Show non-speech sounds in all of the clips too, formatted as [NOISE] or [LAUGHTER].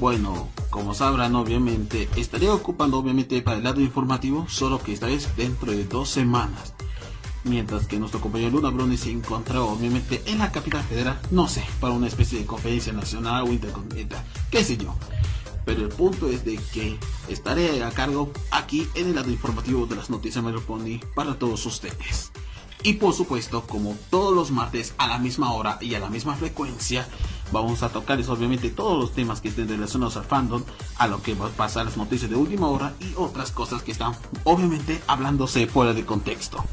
Bueno, como sabrán, obviamente, estaré ocupando obviamente para el lado informativo, solo que esta vez dentro de dos semanas. Mientras que nuestro compañero Luna Bruni se encuentra obviamente en la capital federal, no sé, para una especie de conferencia nacional o intercontinental, qué sé yo. Pero el punto es de que estaré a cargo aquí en el lado informativo de las noticias Pony para todos ustedes. Y por supuesto, como todos los martes a la misma hora y a la misma frecuencia, vamos a tocarles obviamente todos los temas que estén relacionados al fandom, a lo que va a pasar las noticias de última hora y otras cosas que están obviamente hablándose fuera de contexto.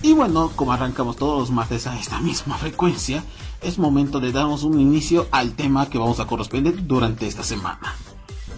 Y bueno, como arrancamos todos los martes a esta misma frecuencia, es momento de darnos un inicio al tema que vamos a corresponder durante esta semana.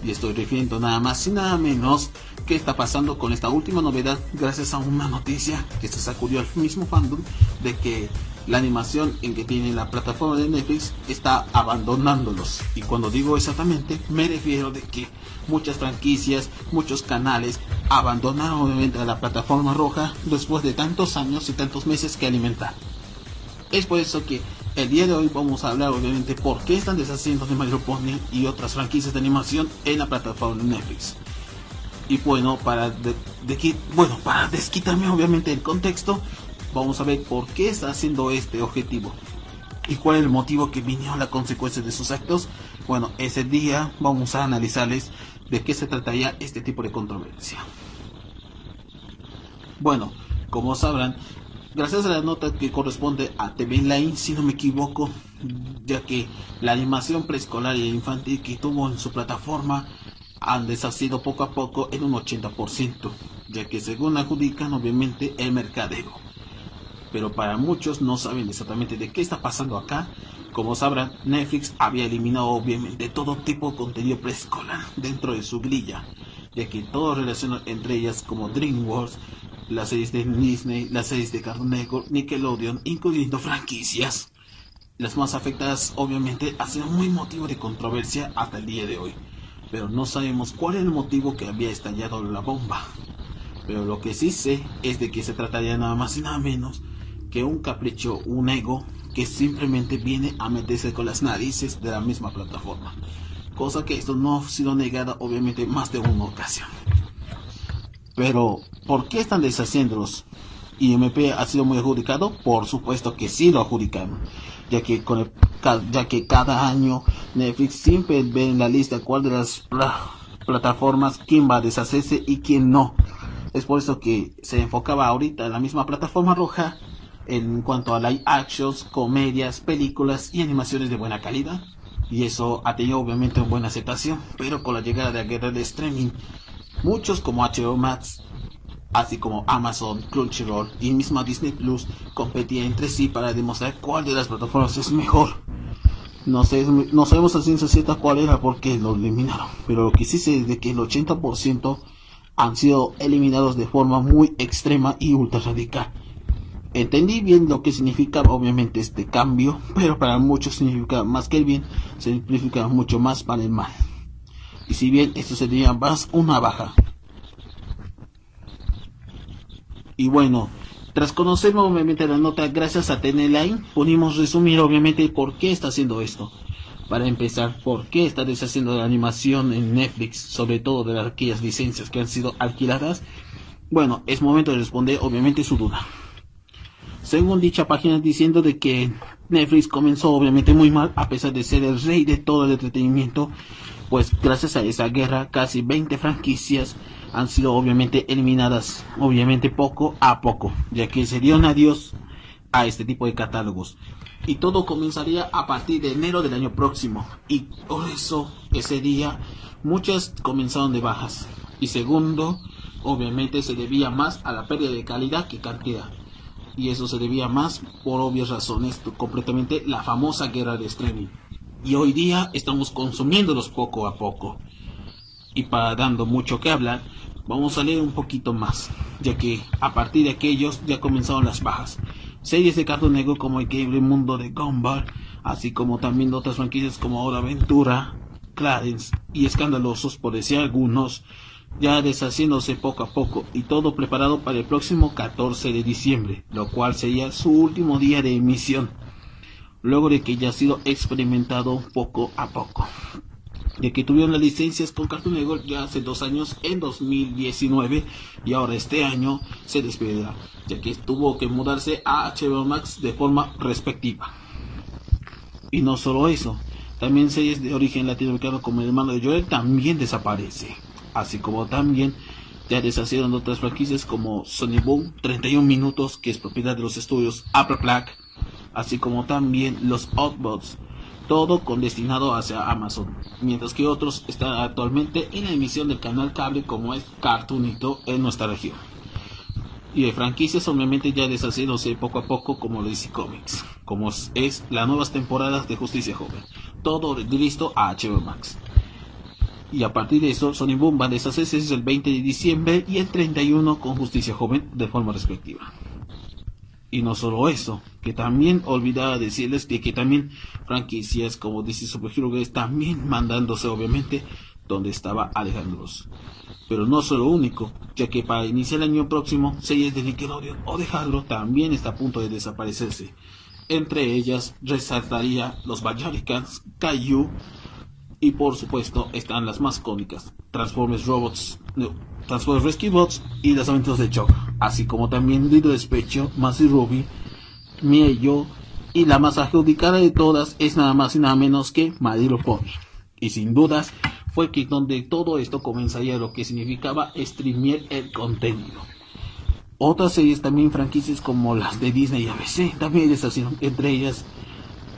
Y estoy refiriendo nada más y nada menos que está pasando con esta última novedad gracias a una noticia que se sacudió al mismo fandom de que la animación en que tiene la plataforma de Netflix está abandonándolos. Y cuando digo exactamente, me refiero de que muchas franquicias, muchos canales abandonaron obviamente a la plataforma roja después de tantos años y tantos meses que alimentar. Es por eso que el día de hoy vamos a hablar obviamente por qué están deshaciendo de My Pony y otras franquicias de animación en la plataforma de Netflix. Y bueno, para de, bueno, para desquitarme obviamente el contexto, vamos a ver por qué está haciendo este objetivo y cuál es el motivo que vino la consecuencia de sus actos. Bueno, ese día vamos a analizarles de qué se trataría este tipo de controversia. Bueno, como sabrán, gracias a la nota que corresponde a TV Line, si no me equivoco, ya que la animación preescolar y infantil que tuvo en su plataforma han deshacido poco a poco en un 80%, ya que según adjudican obviamente el mercadeo pero para muchos no saben exactamente de qué está pasando acá. Como sabrán, Netflix había eliminado obviamente todo tipo de contenido preescolar dentro de su grilla, ya que todo relaciona entre ellas como DreamWorks, las series de Disney, las series de Cartoon Network, Nickelodeon, incluyendo franquicias. Las más afectadas obviamente han sido muy motivo de controversia hasta el día de hoy, pero no sabemos cuál es el motivo que había estallado la bomba. Pero lo que sí sé es de que se trataría nada más y nada menos que un capricho, un ego que simplemente viene a meterse con las narices de la misma plataforma. Cosa que esto no ha sido negada obviamente más de una ocasión. Pero, ¿por qué están deshaciéndolos? IMP ha sido muy adjudicado, por supuesto que sí lo adjudicaron, ya que ya que cada año Netflix siempre ve en la lista cuál de las plataformas quién va a deshacerse y quién no. Es por eso que se enfocaba ahorita en la misma plataforma roja en cuanto a live actions, comedias, películas y animaciones de buena calidad. Y eso ha tenido obviamente una buena aceptación, pero con la llegada de la guerra de streaming, muchos como HBO Max, así como Amazon, Crunchyroll y misma Disney Plus competían entre sí para demostrar cuál de las plataformas es mejor. No, sé, no sabemos a ciencia cierta cuál era porque lo eliminaron, pero lo que sí sé es de que el 80% han sido eliminados de forma muy extrema y ultra radical. Entendí bien lo que significa obviamente este cambio, [LAUGHS] pero para muchos significa más que el bien, significa mucho más para el mal. Y si bien esto sería más una baja. Y bueno, tras conocer obviamente la nota gracias a TNLine, pudimos resumir obviamente por qué está haciendo esto. Para empezar, por qué está deshaciendo la animación en Netflix, sobre todo de aquellas licencias que han sido alquiladas. Bueno, es momento de responder obviamente su duda según dicha página diciendo de que Netflix comenzó obviamente muy mal a pesar de ser el rey de todo el entretenimiento pues gracias a esa guerra casi 20 franquicias han sido obviamente eliminadas obviamente poco a poco ya que se dio un adiós a este tipo de catálogos. Y todo comenzaría a partir de enero del año próximo y por eso ese día muchas comenzaron de bajas y segundo obviamente se debía más a la pérdida de calidad que cantidad y eso se debía más por obvias razones completamente la famosa guerra de streaming. y hoy día estamos consumiéndolos poco a poco. Y para dando mucho que hablar, vamos a leer un poquito más, ya que a partir de aquellos ya comenzaron las bajas. Series de Cartoon Network como el Increíble Mundo de Gumball, así como también otras franquicias como Ahora Aventura, Clarence y Escandalosos, por decir algunos, ya deshaciéndose poco a poco y todo preparado para el próximo 14 de diciembre, lo cual sería su último día de emisión, luego de que ya ha sido experimentado poco a poco. De que tuvieron las licencias con Cartoon Network ya hace dos años, en 2019, y ahora este año se despedirá, ya que tuvo que mudarse a HBO Max de forma respectiva. Y no solo eso, también series de origen latinoamericano como el hermano de Joel también desaparece así como también ya deshacieron otras franquicias como Sony Boom 31 minutos que es propiedad de los estudios Upper Black así como también los Outbots todo con destinado hacia Amazon mientras que otros están actualmente en la emisión del canal cable como es Cartoonito en nuestra región. Y de franquicias obviamente ya deshaciéndose poco a poco como DC Comics como es las nuevas temporadas de Justicia Joven todo listo a HBO Max y a partir de eso, Sony Boom va a deshacerse el 20 de diciembre y el 31 con Justicia Joven de forma respectiva. Y no solo eso, que también olvidaba decirles que, que también franquicias como DC Super Hero también mandándose obviamente donde estaba Alejandros. Pero no solo único, ya que para iniciar el año próximo, series de Nickelodeon o de también está a punto de desaparecerse. Entre ellas resaltaría los Bajaricans, Caillou, y por supuesto están las más cómicas, Transformers Robots, Transformers Rescue Bots y las aventuras de Chuck, así como también Little Despecho, Massey Ruby, Mia y yo, y la más adjudicada de todas es nada más y nada menos que Little Pony. Y sin dudas fue que donde todo esto comenzaría lo que significaba streamear el contenido. Otras series también franquicias como las de Disney y ABC también deshacieron, entre ellas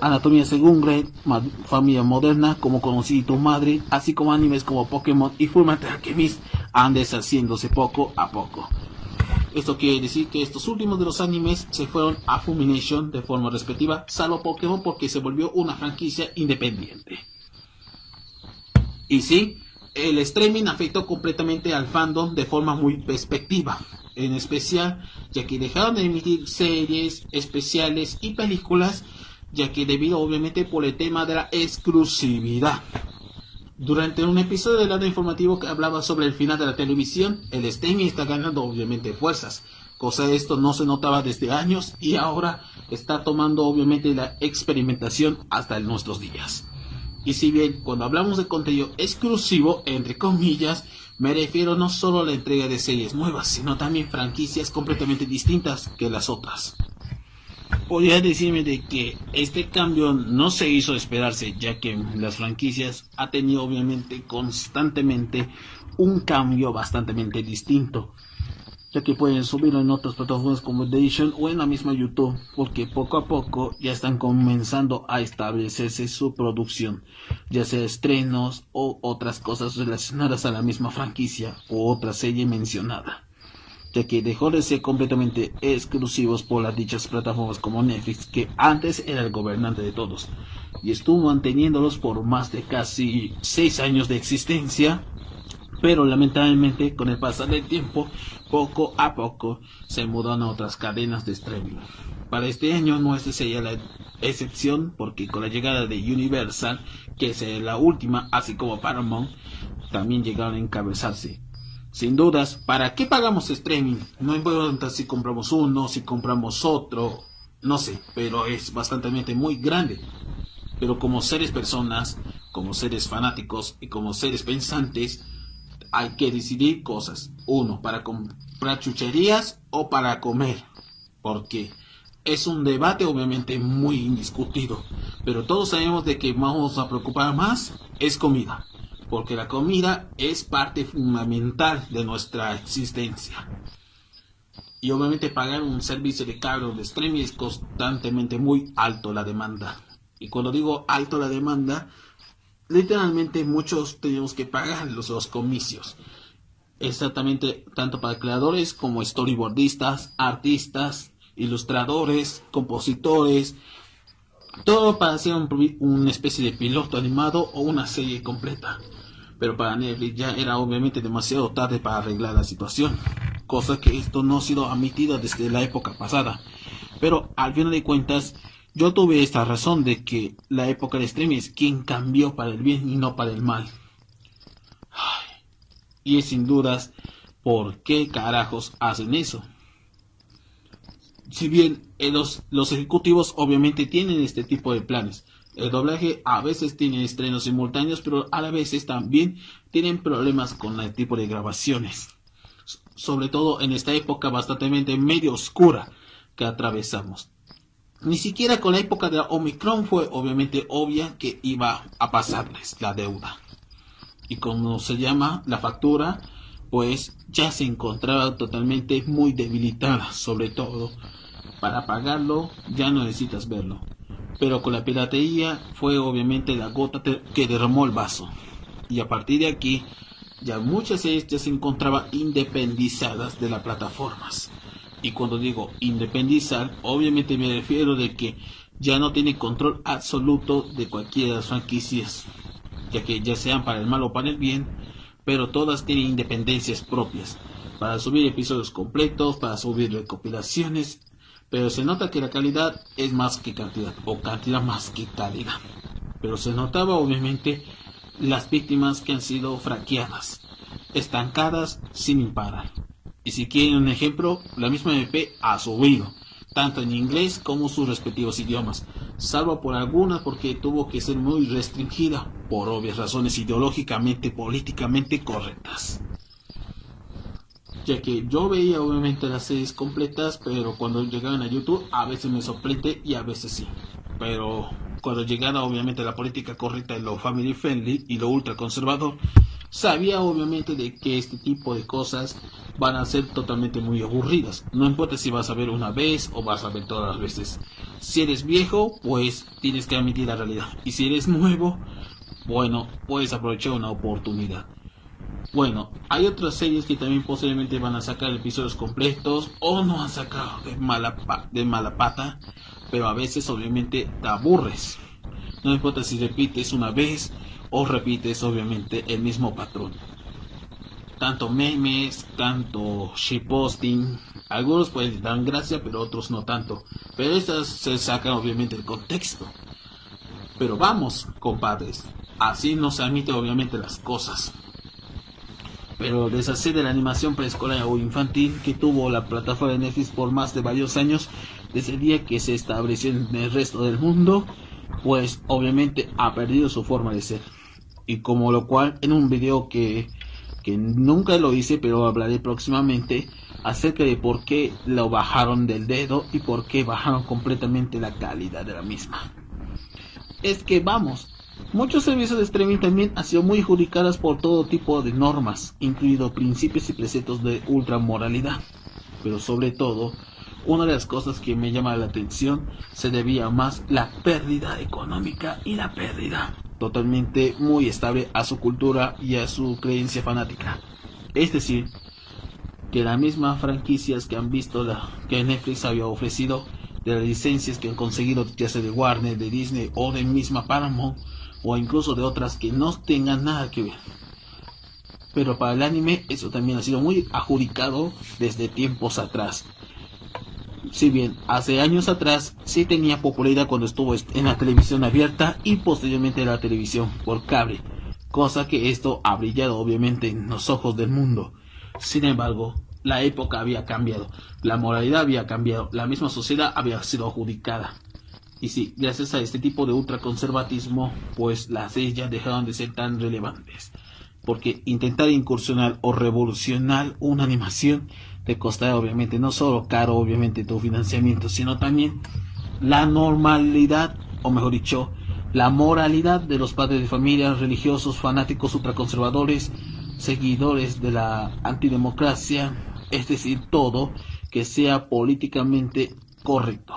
Anatomía según Grey, Familia Moderna, como conocí tu madre, así como animes como Pokémon y Fullmetal Alchemist han deshaciéndose poco a poco. Esto quiere decir que estos últimos de los animes se fueron a Fumination de forma respectiva, salvo Pokémon porque se volvió una franquicia independiente. Y sí, el streaming afectó completamente al fandom de forma muy perspectiva, en especial ya que dejaron de emitir series especiales y películas ya que debido obviamente por el tema de la exclusividad. Durante un episodio del lado informativo que hablaba sobre el final de la televisión, el streaming está ganando obviamente fuerzas, cosa de esto no se notaba desde años y ahora está tomando obviamente la experimentación hasta nuestros días. Y si bien cuando hablamos de contenido exclusivo, entre comillas, me refiero no solo a la entrega de series nuevas, sino también franquicias completamente distintas que las otras podría decirme de que este cambio no se hizo esperarse, ya que las franquicias ha tenido obviamente constantemente un cambio bastante distinto, ya que pueden subirlo en otras plataformas como Edition o en la misma YouTube, porque poco a poco ya están comenzando a establecerse su producción, ya sea estrenos o otras cosas relacionadas a la misma franquicia o otra serie mencionada ya que dejó de ser completamente exclusivos por las dichas plataformas como Netflix, que antes era el gobernante de todos, y estuvo manteniéndolos por más de casi seis años de existencia, pero lamentablemente con el pasar del tiempo, poco a poco se mudan a otras cadenas de streaming. Para este año no sería la excepción, porque con la llegada de Universal, que es la última, así como Paramount, también llegaron a encabezarse sin dudas, ¿para qué pagamos streaming? No importa si compramos uno, si compramos otro, no sé, pero es bastante muy grande. Pero como seres personas, como seres fanáticos y como seres pensantes, hay que decidir cosas. Uno, para comprar chucherías o para comer. Porque es un debate obviamente muy indiscutido. Pero todos sabemos de que vamos a preocupar más es comida porque la comida es parte fundamental de nuestra existencia. Y obviamente pagar un servicio de cargo de streaming es constantemente muy alto la demanda. Y cuando digo alto la demanda, literalmente muchos tenemos que pagar los, comicios. Exactamente tanto para creadores como storyboardistas, artistas, ilustradores, compositores, Todo para hacer un, una especie de piloto animado o una serie completa. Pero para Netflix ya era obviamente demasiado tarde para arreglar la situación. Cosa que esto no ha sido admitido desde la época pasada. Pero al final de cuentas, yo tuve esta razón de que la época de streaming es quien cambió para el bien y no para el mal. y es sin dudas por qué carajos hacen eso si bien eh, los, los ejecutivos obviamente tienen este tipo de planes, el doblaje a veces tiene estrenos simultáneos, pero a la vez también tienen problemas con el tipo de grabaciones. Sobre todo en esta época bastante medio oscura que atravesamos. Ni siquiera con la época de la Omicron fue obviamente obvia que iba a pasarles la deuda. Y como se llama la factura, pues ya se encontraba totalmente muy debilitada, sobre todo para pagarlo ya no necesitas verlo. Pero con la piratería fue obviamente la gota que derramó el vaso. Y a partir de aquí, ya muchas series ya se encontraban independizadas de las plataformas. Y cuando digo independizar, obviamente me refiero de que ya no tiene control absoluto de cualquiera de las franquicias, ya que ya sean para el mal o para el bien, pero todas tienen independencias propias, para subir episodios completos, para subir recopilaciones, pero se nota que la calidad es más que cantidad, o cantidad más que calidad. Pero se notaba obviamente las víctimas que han sido fraqueadas, estancadas sin imparar. Y si quieren un ejemplo, la misma MP ha subido, tanto en inglés como sus respectivos idiomas, salvo por algunas porque tuvo que ser muy restringida por obvias razones ideológicamente, políticamente correctas ya que yo veía obviamente las series completas, pero cuando llegaban a YouTube a veces me sorprende y a veces sí. Pero cuando llegaba obviamente la política correcta y lo family friendly y lo ultra conservador, sabía obviamente de que este tipo de cosas van a ser totalmente muy aburridas. No importa si vas a ver una vez o vas a ver todas las veces. Si eres viejo, pues tienes que admitir la realidad. Y si eres nuevo, bueno, puedes aprovechar una oportunidad. Bueno, hay otras series que también posiblemente van a sacar episodios completos o no han sacado de mala, de mala pata, pero a veces obviamente te aburres. No importa si repites una vez o repites obviamente el mismo patrón. Tanto memes, tanto shitposting, algunos pues dan gracia, pero otros no tanto. Pero estas se sacan obviamente del contexto. Pero vamos, compadres, así no se admiten obviamente las cosas pero deshacer de la animación preescolar o infantil que tuvo la plataforma de Netflix por más de varios años, desde el día que se estableció en el resto del mundo, pues obviamente ha perdido su forma de ser. Y como lo cual en un video que, que nunca lo hice, pero hablaré próximamente acerca de por qué lo bajaron del dedo y por qué bajaron completamente la calidad de la misma. Es que vamos, Muchos servicios de streaming también han sido muy adjudicadas por todo tipo de normas, incluidos principios y preceptos de ultramoralidad. Pero sobre todo, una de las cosas que me llama la atención se debía más la pérdida económica y la pérdida totalmente muy estable a su cultura y a su creencia fanática. Es decir, que las mismas franquicias que han visto la, que Netflix había ofrecido, de las licencias que han conseguido ya sea de Warner, de Disney o de misma Paramount, o incluso de otras que no tengan nada que ver. Pero para el anime eso también ha sido muy adjudicado desde tiempos atrás. Si bien hace años atrás sí tenía popularidad cuando estuvo en la televisión abierta y posteriormente en la televisión por cable, cosa que esto ha brillado obviamente en los ojos del mundo. Sin embargo, la época había cambiado, la moralidad había cambiado, la misma sociedad había sido adjudicada. Y sí, gracias a este tipo de ultraconservatismo, pues las ya dejaron de ser tan relevantes. Porque intentar incursionar o revolucionar una animación te costará obviamente no solo caro obviamente tu financiamiento, sino también la normalidad, o mejor dicho, la moralidad de los padres de familia, religiosos, fanáticos ultraconservadores, seguidores de la antidemocracia, es decir, todo que sea políticamente correcto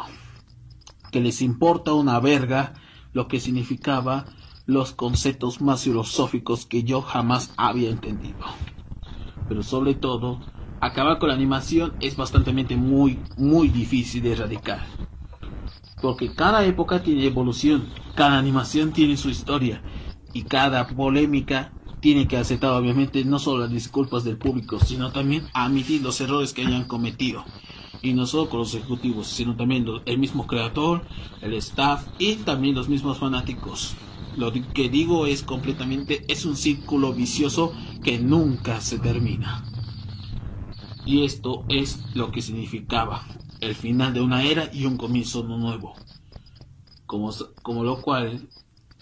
que les importa una verga lo que significaba los conceptos más filosóficos que yo jamás había entendido. Pero sobre todo, acabar con la animación es bastante muy, muy difícil de erradicar. porque cada época tiene evolución, cada animación tiene su historia y cada polémica tiene que aceptar obviamente no solo las disculpas del público, sino también admitir los errores que hayan cometido. Y no solo con los ejecutivos, sino también el mismo creador, el staff y también los mismos fanáticos. Lo que digo es completamente, es un círculo vicioso que nunca se termina. Y esto es lo que significaba el final de una era y un comienzo nuevo. Como, como lo cual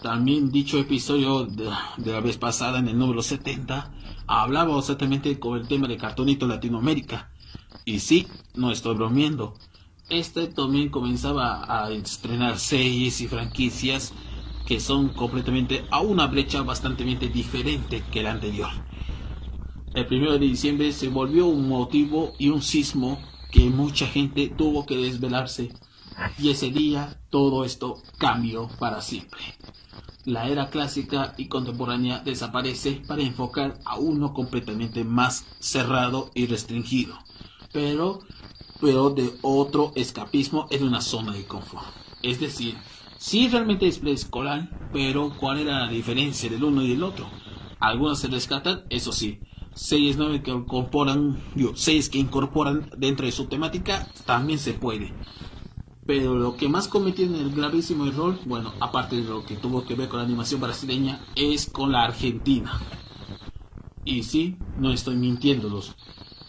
también dicho episodio de, la vez pasada, en el número 70, hablaba exactamente con el tema de Cartonito Latinoamérica. Y sí, no estoy bromeando. Este también comenzaba a estrenar series y franquicias que son completamente a una brecha bastante diferente que la anterior. El primero de diciembre se volvió un motivo y un sismo que mucha gente tuvo que desvelarse. Y ese día todo esto cambió para siempre la era clásica y contemporánea desaparece para enfocar a uno completamente más cerrado y restringido, pero, pero de otro escapismo en una zona de confort. Es decir, sí realmente es preescolar, pero ¿cuál era la diferencia del uno y del otro? Algunos se rescatan, eso sí, seis nueve que incorporan, seis que incorporan dentro de su temática, también se puede. Pero lo que más cometió en el gravísimo error, bueno, aparte de lo que tuvo que ver con la animación brasileña, es con la Argentina. Y sí, no estoy mintiéndolos,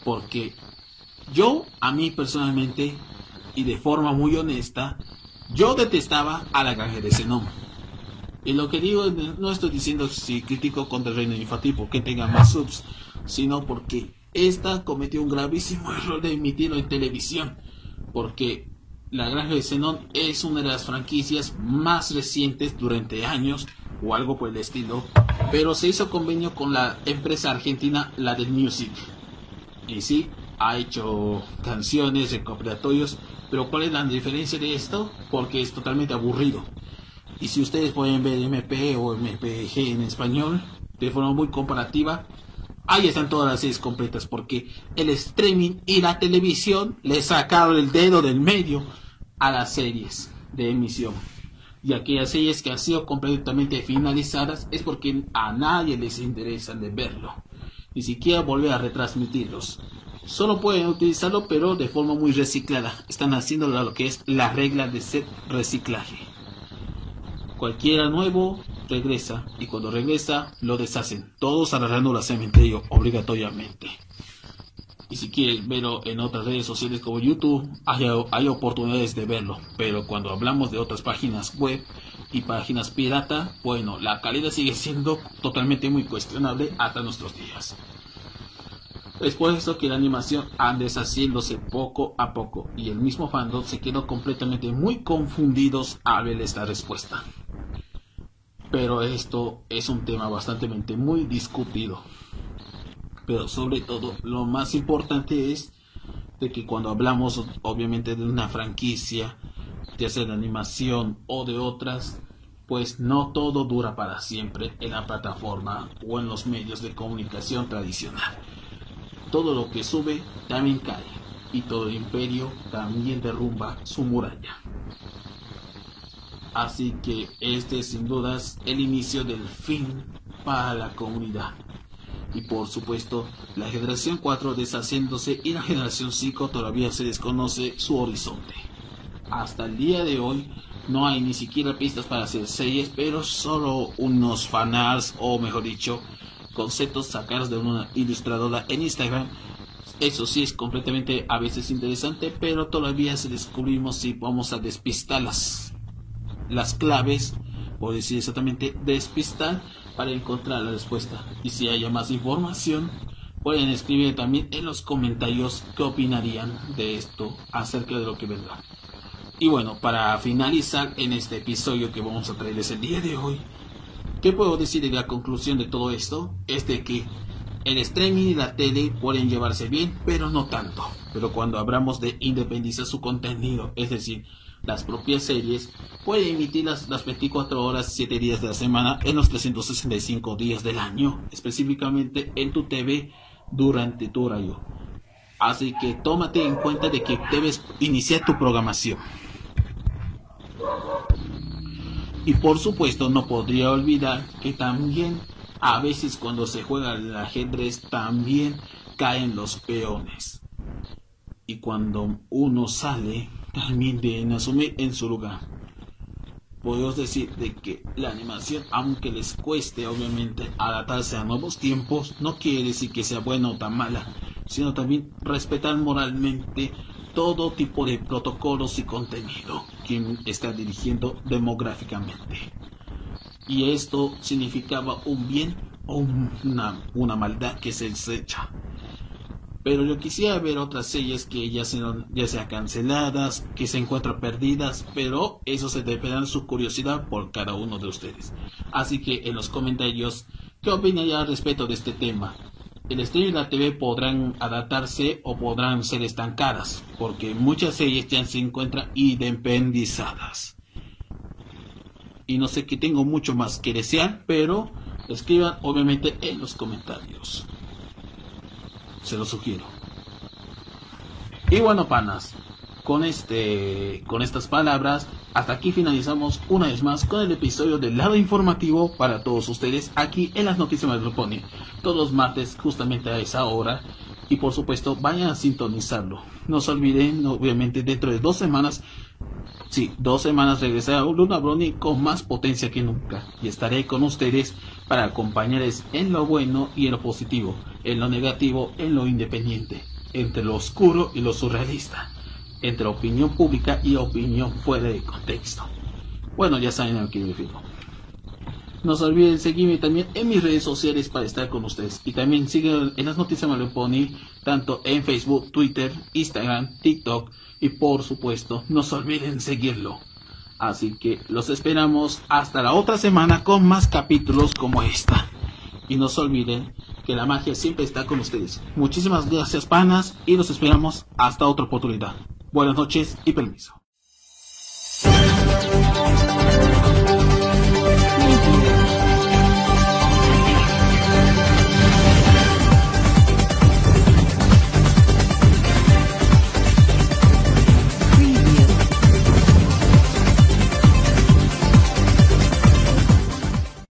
porque yo, a mí personalmente, y de forma muy honesta, yo detestaba a la granja de Zenón. Y lo que digo, no estoy diciendo si critico contra el reino infantil porque tenga más subs, sino porque esta cometió un gravísimo [LAUGHS] error de emitirlo en televisión. Porque la Granja de Zenón es una de las franquicias más recientes durante años o algo por el estilo, pero se hizo convenio con la empresa argentina, la del Music. Y sí, ha hecho canciones, recopilatorios, pero ¿cuál es la diferencia de esto? Porque es totalmente aburrido. Y si ustedes pueden ver MP o MPG en español, de forma muy comparativa, ahí están todas las series completas, porque el streaming y la televisión le sacaron el dedo del medio a las series de emisión. Y aquellas series que han sido completamente finalizadas es porque a nadie les interesa de verlo. Ni siquiera volver a retransmitirlos. Solo pueden utilizarlo pero de forma muy reciclada. Están haciendo lo que es la regla de reciclaje. Cualquiera nuevo regresa y cuando regresa lo deshacen. Todos agarrando la cementerio obligatoriamente. Y si quieres verlo en otras redes sociales como YouTube, hay, hay, oportunidades de verlo. Pero cuando hablamos de otras páginas web y páginas pirata, bueno, la calidad sigue siendo totalmente muy cuestionable hasta nuestros días. Es por eso que la animación anda deshaciéndose poco a poco y el mismo fandom se quedó completamente muy confundidos al ver esta respuesta. Pero esto es un tema bastante muy discutido pero sobre todo lo más importante es de que cuando hablamos obviamente de una franquicia, ya sea de animación o de otras, pues no todo dura para siempre en la plataforma o en los medios de comunicación tradicional. Todo lo que sube también cae y todo imperio también derrumba su muralla. Así que este es sin dudas el inicio del fin para la comunidad y por supuesto la generación 4 deshaciéndose y la generación 5 todavía se desconoce su horizonte. Hasta el día de hoy no hay ni siquiera pistas para hacer series, pero solo unos fanarts o mejor dicho conceptos sacados de una ilustradora en Instagram. Eso sí es completamente a veces interesante, pero todavía se descubrimos si vamos a despistar las, las claves, o decir exactamente despistar para encontrar la respuesta. Y si haya más información, pueden escribir también en los comentarios qué opinarían de esto acerca de lo que vendrá. Y bueno, para finalizar en este episodio que vamos a traerles el día de hoy, ¿qué puedo decir de la conclusión de todo esto? Es de que el streaming y la tele pueden llevarse bien, pero no tanto. Pero cuando hablamos de independizar su contenido, es decir, las propias series, puede emitirlas las 24 horas, 7 días de la semana, en los 365 días del año, específicamente en tu TV durante tu horario. Así que tómate en cuenta de que debes iniciar tu programación. Y por supuesto no podría olvidar que también a veces cuando se juega el ajedrez también caen los peones. Y cuando uno sale también deben asumir en su lugar. Podemos decir de que la animación, aunque les cueste obviamente adaptarse a nuevos tiempos, no quiere decir que sea buena o tan mala, sino también respetar moralmente todo tipo de protocolos y contenido quien está dirigiendo demográficamente. Y esto significaba un bien o una, una maldad que se desecha. Pero yo quisiera ver otras series que ya sean, ya sea canceladas, que se encuentran perdidas, pero eso se dependerá de su curiosidad por cada uno de ustedes. Así que en los comentarios, ¿qué opinaría al respecto de este tema? El streaming y la TV podrán adaptarse o podrán ser estancadas, porque muchas series ya se encuentran independizadas. Y no sé que tengo mucho más que desear, pero escriban obviamente en los comentarios. Se lo sugiero. Y bueno, panas, con este con estas palabras. Hasta aquí finalizamos una vez más con el episodio del lado informativo para todos ustedes aquí en las noticias Pony todos los martes justamente a esa hora. Y por supuesto vayan a sintonizarlo. No se olviden obviamente dentro de dos semanas sí dos semanas regresará Luna Brony con más potencia que nunca. Y estaré con ustedes para acompañarles en lo bueno y en lo positivo en lo negativo en lo independiente entre lo oscuro y lo surrealista entre opinión pública y opinión fuera de contexto. Bueno, ya saben a qué me refiero. No se olviden seguirme también en mis redes sociales para estar con ustedes. Y también sigan en las noticias Pony, tanto en Facebook, Twitter, Instagram, TikTok y por supuesto, no se olviden seguirlo. Así que los esperamos hasta la otra semana con más capítulos como esta. Y no se olviden que la magia siempre está con ustedes. Muchísimas gracias, panas, y los esperamos hasta otra oportunidad. Buenas noches y permiso.